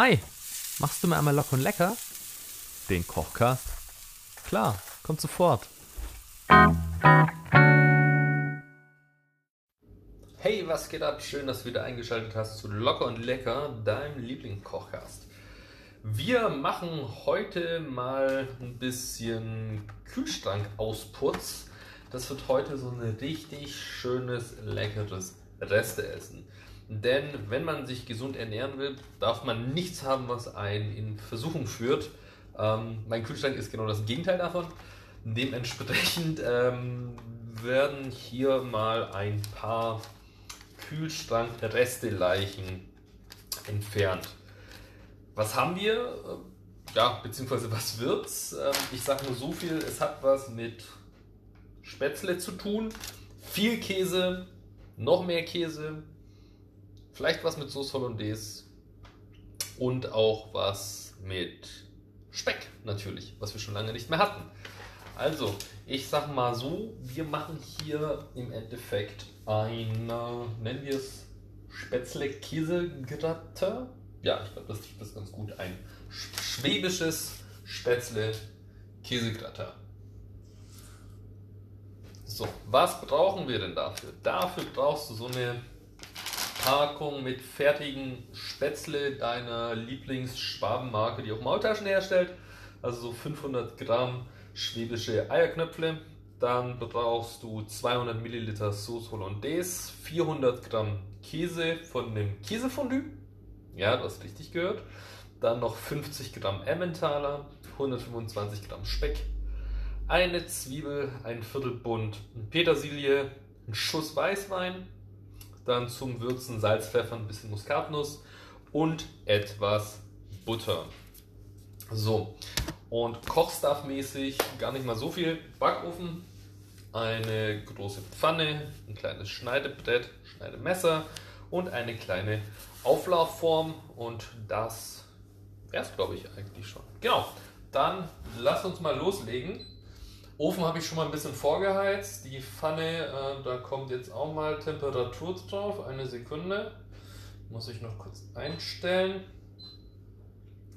Hi, machst du mir einmal locker und lecker? Den Kochcast? Klar, kommt sofort. Hey, was geht ab? Schön, dass du wieder eingeschaltet hast zu Locker und Lecker, deinem Lieblingskochcast. Wir machen heute mal ein bisschen Kühlschrank-Ausputz. Das wird heute so ein richtig schönes, leckeres Resteessen. Denn wenn man sich gesund ernähren will, darf man nichts haben, was einen in Versuchung führt. Ähm, mein Kühlschrank ist genau das Gegenteil davon. Dementsprechend ähm, werden hier mal ein paar Kühlschrank-Resteleichen entfernt. Was haben wir? Ja, beziehungsweise was wird's? Ähm, ich sage nur so viel, es hat was mit Spätzle zu tun. Viel Käse, noch mehr Käse, vielleicht was mit Sauce Hollandaise und auch was mit Speck natürlich, was wir schon lange nicht mehr hatten. Also, ich sag mal so, wir machen hier im Endeffekt ein, nennen wir es Spätzle-Käse-Gratin. Ja, ich glaube, das trifft das ganz gut. Ein schwäbisches Spätzle-Käsegratin. So, was brauchen wir denn dafür? Dafür brauchst du so eine Packung mit fertigen Spätzle deiner Lieblingsschwabenmarke, die auch Maultaschen herstellt. Also so 500 Gramm schwäbische Eierknöpfle. Dann brauchst du 200 Milliliter Sauce Hollandaise, 400 Gramm Käse von dem Käsefondue. Ja, du hast richtig gehört. Dann noch 50 Gramm Emmentaler, 125 Gramm Speck, eine Zwiebel, ein Viertelbund Petersilie, ein Schuss Weißwein, dann zum Würzen Salz, Pfeffer, ein bisschen Muskatnuss und etwas Butter. So, und Kochstuff-mäßig gar nicht mal so viel. Backofen, eine große Pfanne, ein kleines Schneidebrett, Schneidemesser und eine kleine Auflaufform. Und das wäre es, glaube ich, eigentlich schon. Genau, dann lass uns mal loslegen. Ofen habe ich schon mal ein bisschen vorgeheizt. Die Pfanne, äh, da kommt jetzt auch mal Temperatur drauf. Eine Sekunde. Muss ich noch kurz einstellen.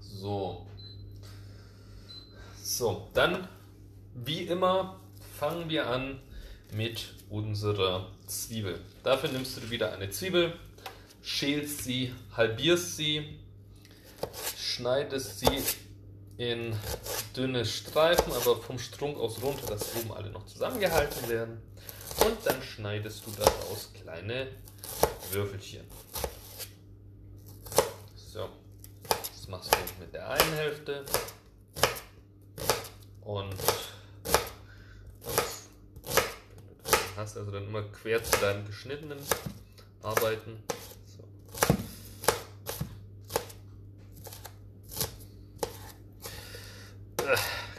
So. So, dann wie immer fangen wir an mit unserer Zwiebel. Dafür nimmst du wieder eine Zwiebel, schälst sie, halbierst sie, schneidest sie in dünne Streifen, aber vom Strunk aus runter, dass oben alle noch zusammengehalten werden. Und dann schneidest du daraus kleine Würfelchen. So, das machst du mit der einen Hälfte. Und hast also dann immer quer zu deinem geschnittenen arbeiten.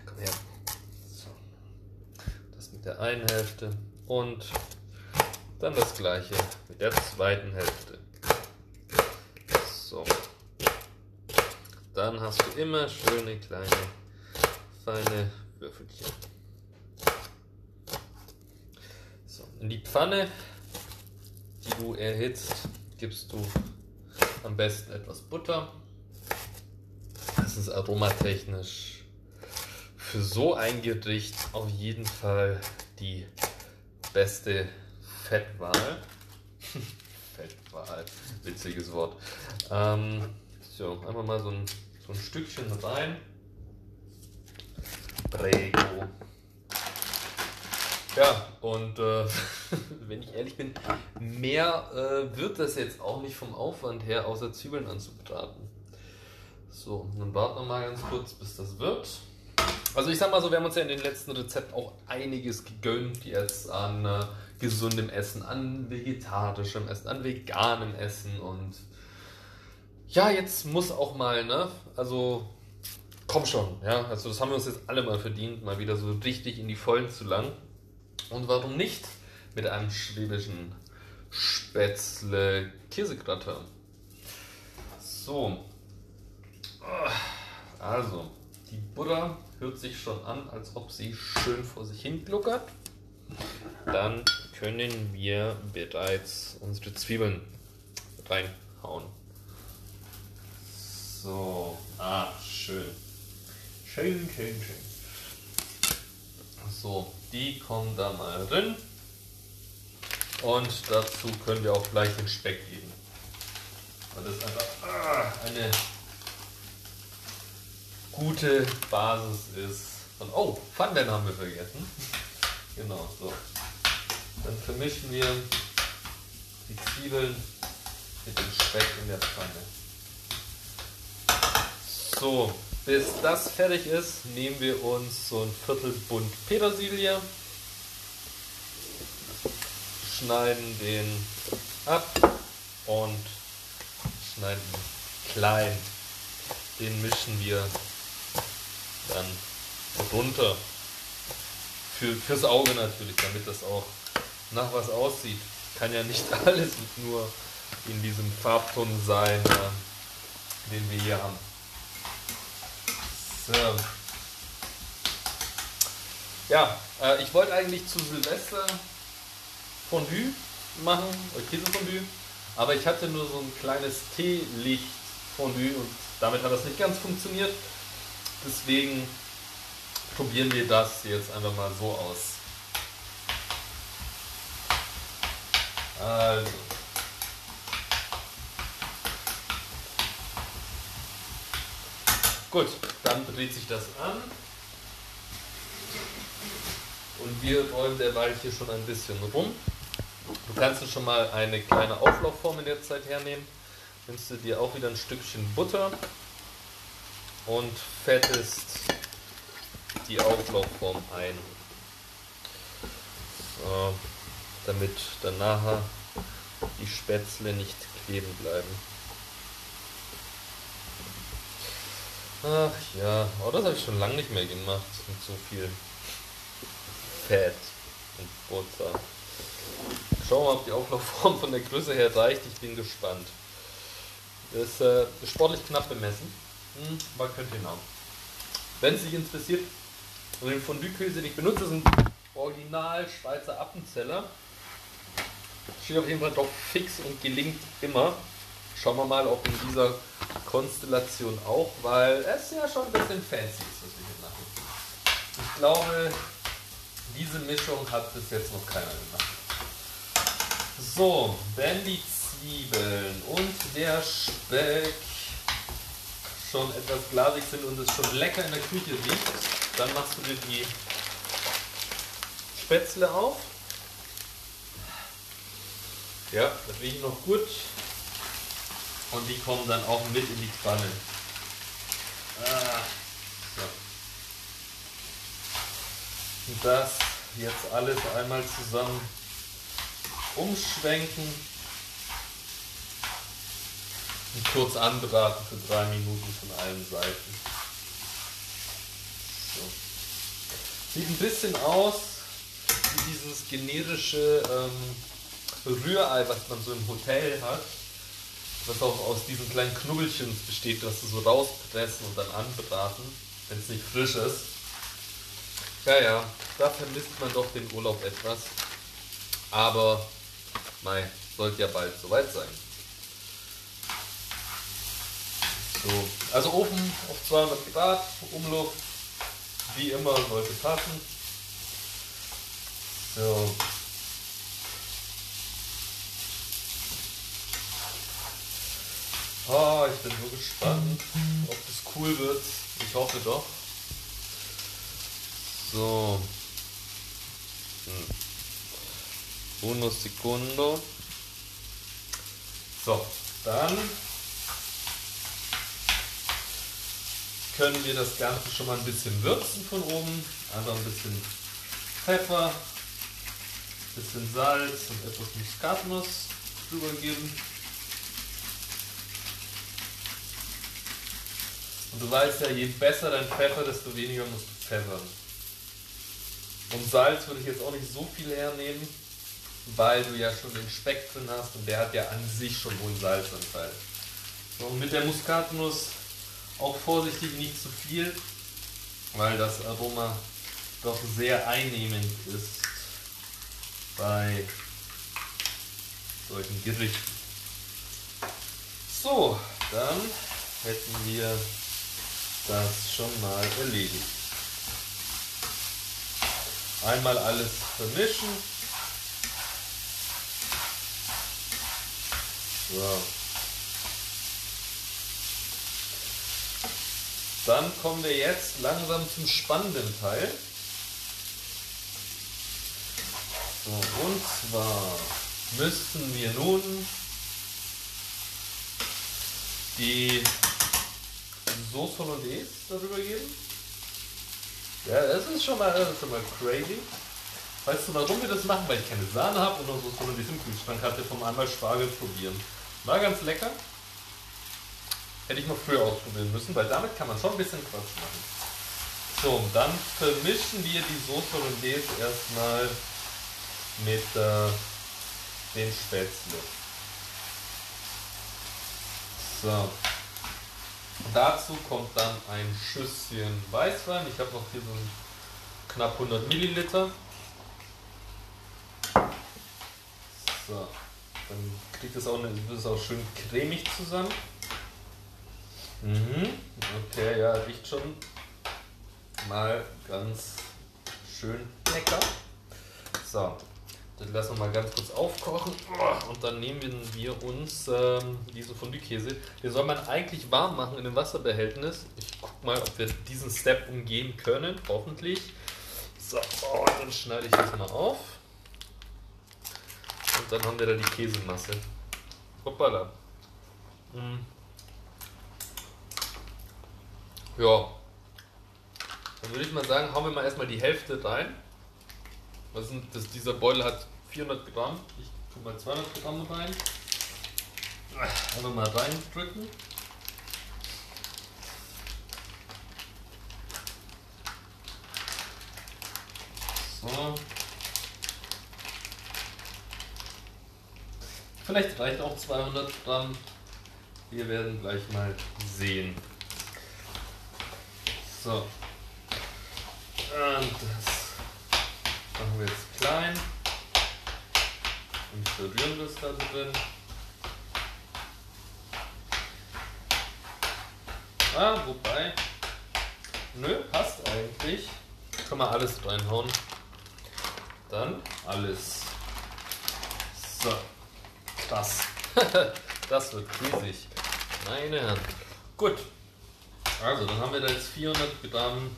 Komm her. So. Das mit der einen Hälfte und dann das gleiche mit der zweiten Hälfte. So. Dann hast du immer schöne kleine feine Würfelchen. So, in die Pfanne, die du erhitzt, gibst du am besten etwas Butter. Das ist aromatechnisch für so ein Gericht auf jeden Fall die beste Fettwahl. Fettwahl, witziges Wort. Ähm, so, einfach mal so ein, so ein Stückchen rein. Prego. Ja, und äh, wenn ich ehrlich bin, mehr äh, wird das jetzt auch nicht vom Aufwand her, außer Zwiebeln anzubraten. So, dann warten wir mal ganz kurz, bis das wird. Also ich sag mal so, wir haben uns ja in den letzten Rezepten auch einiges gegönnt jetzt an äh, gesundem Essen, an vegetarischem Essen, an veganem Essen und ja, jetzt muss auch mal, ne? Also komm schon, ja? Also das haben wir uns jetzt alle mal verdient, mal wieder so richtig in die Vollen zu lang. Und warum nicht mit einem schwäbischen Spätzle Käsegratin? So. Also, die Butter hört sich schon an, als ob sie schön vor sich hin gluckert. Dann können wir bereits unsere Zwiebeln reinhauen. So, ah, schön. Schön, schön, schön. So, die kommen da mal drin. Und dazu können wir auch gleich den Speck geben. Weil das einfach ah, eine gute Basis ist. Und oh, Pfannenwender haben wir vergessen. Genau, so. Dann vermischen wir die Zwiebeln mit dem Speck in der Pfanne. So, bis das fertig ist, nehmen wir uns so ein Viertel Bund Petersilie, schneiden den ab und schneiden klein. Den mischen wir dann runter. Für, fürs Auge natürlich, damit das auch nach was aussieht. Kann ja nicht alles nur in diesem Farbton sein, äh, den wir hier haben. So. Ja, äh, ich wollte eigentlich zu Silvester Fondue machen, Käsefondue, aber ich hatte nur so ein kleines Teelicht-Fondue und damit hat das nicht ganz funktioniert. Deswegen probieren wir das jetzt einfach mal so aus. Also. Gut, dann dreht sich das an. Und wir räumen derweil hier schon ein bisschen rum. Du kannst schon mal eine kleine Auflaufform in der Zeit hernehmen. Nimmst du dir auch wieder ein Stückchen Butter und fettest die Auflaufform ein. So, damit dann nachher die Spätzle nicht kleben bleiben. Ach ja, aber das habe ich schon lange nicht mehr gemacht mit so viel Fett und Butter. Schauen wir mal, ob die Auflaufform von der Größe her reicht. Ich bin gespannt. Das ist äh, sportlich knapp bemessen, hm, aber könnt ihr haben. Wenn es sich interessiert, und den Fondue-Käse, den ich benutze, ein Original Schweizer Appenzeller. Steht auf jeden Fall doch fix und gelingt immer. Schauen wir mal, ob in dieser Konstellation auch, weil es ja schon ein bisschen fancy ist, was wir hier machen. Ich glaube, diese Mischung hat bis jetzt noch keiner gemacht. So, wenn die Zwiebeln und der Speck schon etwas glasig sind und es schon lecker in der Küche riecht, dann machst du dir die Spätzle auf. Ja, das riecht noch gut und die kommen dann auch mit in die Pfanne. Ah, so. Und das jetzt alles einmal zusammen umschwenken und kurz anbraten für drei Minuten von allen Seiten. So. Sieht ein bisschen aus wie dieses generische ähm, Rührei, was man so im Hotel hat was auch aus diesen kleinen Knubbelchen besteht, dass sie so rauspressen und dann anbraten, wenn es nicht frisch ist. Ja, ja, da vermisst man doch den Urlaub etwas. Aber, mei, sollte ja bald soweit sein. So, also Ofen auf 200 Grad, Umluft, wie immer, sollte passen. So, Oh, ich bin so gespannt, ob das cool wird. Ich hoffe doch. So. Hm. Uno secondo. So, dann können wir das Ganze schon mal ein bisschen würzen von oben. Also ein bisschen Pfeffer, ein bisschen Salz und etwas Muskatnuss drüber geben. Und du weißt ja, je besser dein Pfeffer, desto weniger musst du pfeffern. Und Salz würde ich jetzt auch nicht so viel hernehmen, weil du ja schon den Speck drin hast und der hat ja an sich schon hohen Salzanteil. So, und mit der Muskatnuss auch vorsichtig nicht zu viel, weil das Aroma doch sehr einnehmend ist bei solchen Gerichten. So, dann hätten wir das schon mal erledigt. Einmal alles vermischen. So. Dann kommen wir jetzt langsam zum spannenden Teil. So, und zwar müssten wir nun die Sauce Hollandaise darüber geben. Ja, das ist schon mal, das ist schon mal crazy. Weißt du, warum wir das machen? Weil ich keine Sahne habe und noch Sauce Hollandaise im Kühlschrank hatte vom einmal Spargel probieren. War ganz lecker. Hätte ich mal früher ausprobieren müssen, weil damit kann man schon ein bisschen Quatsch machen. So, dann vermischen wir die Sauce Hollandaise erstmal mit äh, den Spätzle. So. Dazu kommt dann ein Schüsschen Weißwein. Ich habe noch hier so ein knapp 100 Milliliter. So. Dann kriegt es auch, auch schön cremig zusammen. Mhm. Okay, ja, riecht schon mal ganz schön lecker. So, dann lassen wir mal ganz kurz aufkochen und dann nehmen wir uns ähm, diesen Fondue-Käse. Den soll man eigentlich warm machen in einem Wasserbehältnis. Ich guck mal, ob wir diesen Step umgehen können, hoffentlich. So, und dann schneide ich das mal auf. Und dann haben wir da die Käsemasse. Hoppala. Mhm. Ja. Dann würde ich mal sagen, hauen wir mal erstmal die Hälfte rein. Was sind das? Dieser Beutel hat 400 Gramm. Ich tue mal 200 Gramm rein. Einfach mal reindrücken. So. Vielleicht reicht auch 200 Gramm. Wir werden gleich mal sehen. So. Und das machen wir jetzt klein. Und verrühren das da drin. Ah, wobei. Nö, passt eigentlich. Kann man alles reinhauen. Dann alles. So. Krass. das wird riesig. Meine Herren. Gut. Also, dann haben wir da jetzt 400 Gramm,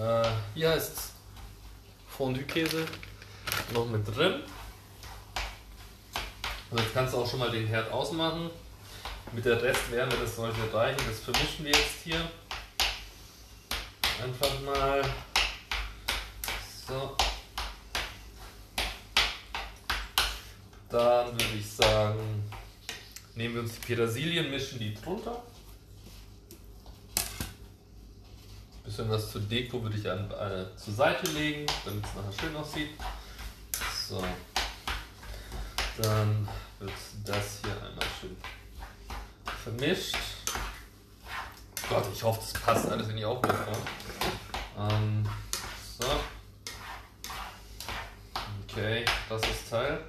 äh, wie heißt Fondue-Käse noch mit drin. Und jetzt kannst du auch schon mal den Herd ausmachen. Mit der Restwärme, das sollte reichen. Das vermischen wir jetzt hier. Einfach mal so. Dann würde ich sagen, nehmen wir uns die Petersilien, mischen die drunter. Bisschen was zur Deko würde ich an, äh, zur Seite legen, damit es nachher schön aussieht. So. Dann wird das hier einmal schön vermischt. Gott, ich hoffe, das passt alles in die Aufmerksamkeit. Ähm, so. Okay, das ist Teil.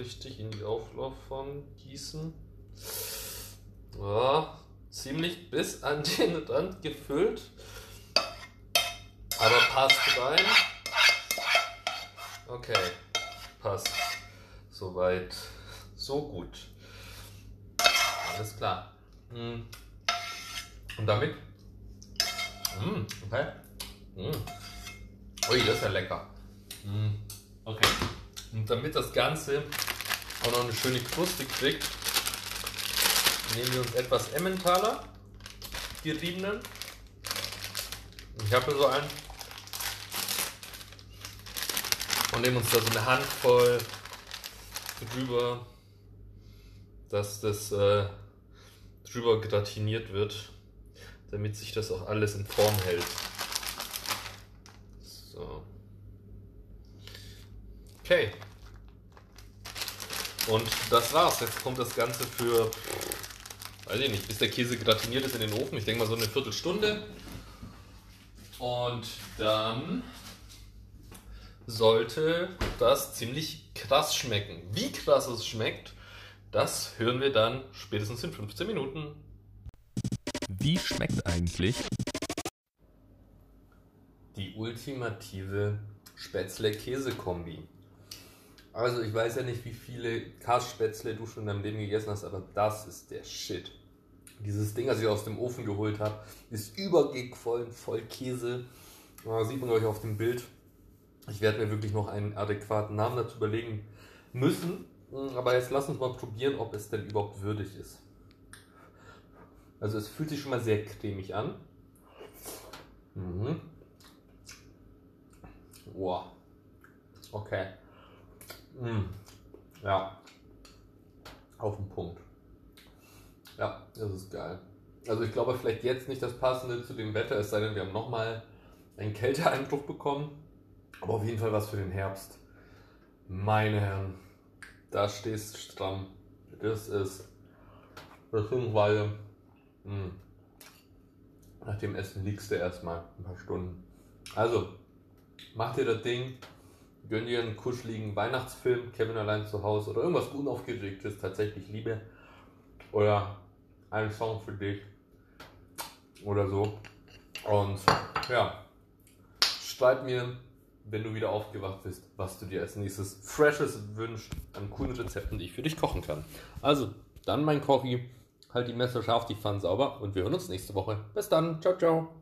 Vorsichtig in die Auflaufform gießen. Ja, ziemlich bis an den Rand gefüllt. Aber passt rein. Okay, passt. Soweit, so gut. Alles klar. Hm. Und damit? Mmh, okay. Mmh. Ui, das ist ja lecker. Mmh. Okay. Und damit das Ganze auch noch eine schöne Kruste kriegt, nehmen wir uns etwas Emmentaler geriebenen. Ich habe so einen. Und nehmen uns da so eine Handvoll drüber, dass das äh, drüber gratiniert wird, damit sich das auch alles in Form hält. So. Okay. Und das war's. Jetzt kommt das Ganze für, weiß ich nicht, bis der Käse gratiniert ist in den Ofen. Ich denke mal so eine Viertelstunde. Und dann sollte das ziemlich krass schmecken. Wie krass es schmeckt, das hören wir dann spätestens in 15 Minuten. Wie schmeckt eigentlich die ultimative Spätzle-Käse-Kombi? Also ich weiß ja nicht, wie viele Kassspätzle du schon in deinem Leben gegessen hast, aber das ist der Shit. Dieses Ding, das ich aus dem Ofen geholt habe, ist übergequollen, voll Käse. Da sieht man euch auf dem Bild. Ich werde mir wirklich noch einen adäquaten Namen dazu überlegen müssen. Aber jetzt lass uns mal probieren, ob es denn überhaupt würdig ist. Also es fühlt sich schon mal sehr cremig an. Mhm. Wow. Okay. Mm. Ja. Auf den Punkt. Ja, das ist geil. Also ich glaube vielleicht jetzt nicht das Passende zu dem Wetter, es sei denn, wir haben nochmal einen Kälteeinbruch bekommen. Aber auf jeden Fall was für den Herbst. Meine Herren, da stehst stramm. Das ist beziehungsweise mh, hm, nach dem Essen liegst du erstmal ein paar Stunden. Also, mach dir das Ding, gönn dir einen kuscheligen Weihnachtsfilm, Kevin allein zu Hause oder irgendwas unaufgeregtes, tatsächlich Liebe. Oder einen Song für dich. Oder so. Und ja, schreib mir, wenn du wieder aufgewacht bist, was du dir als nächstes Freshes wünschst an coolen Rezepten, die ich für dich kochen kann. Also, dann mein Kochi, halt die Messer scharf, die Pfanne sauber und wir hören uns nächste Woche. Bis dann, ciao, ciao.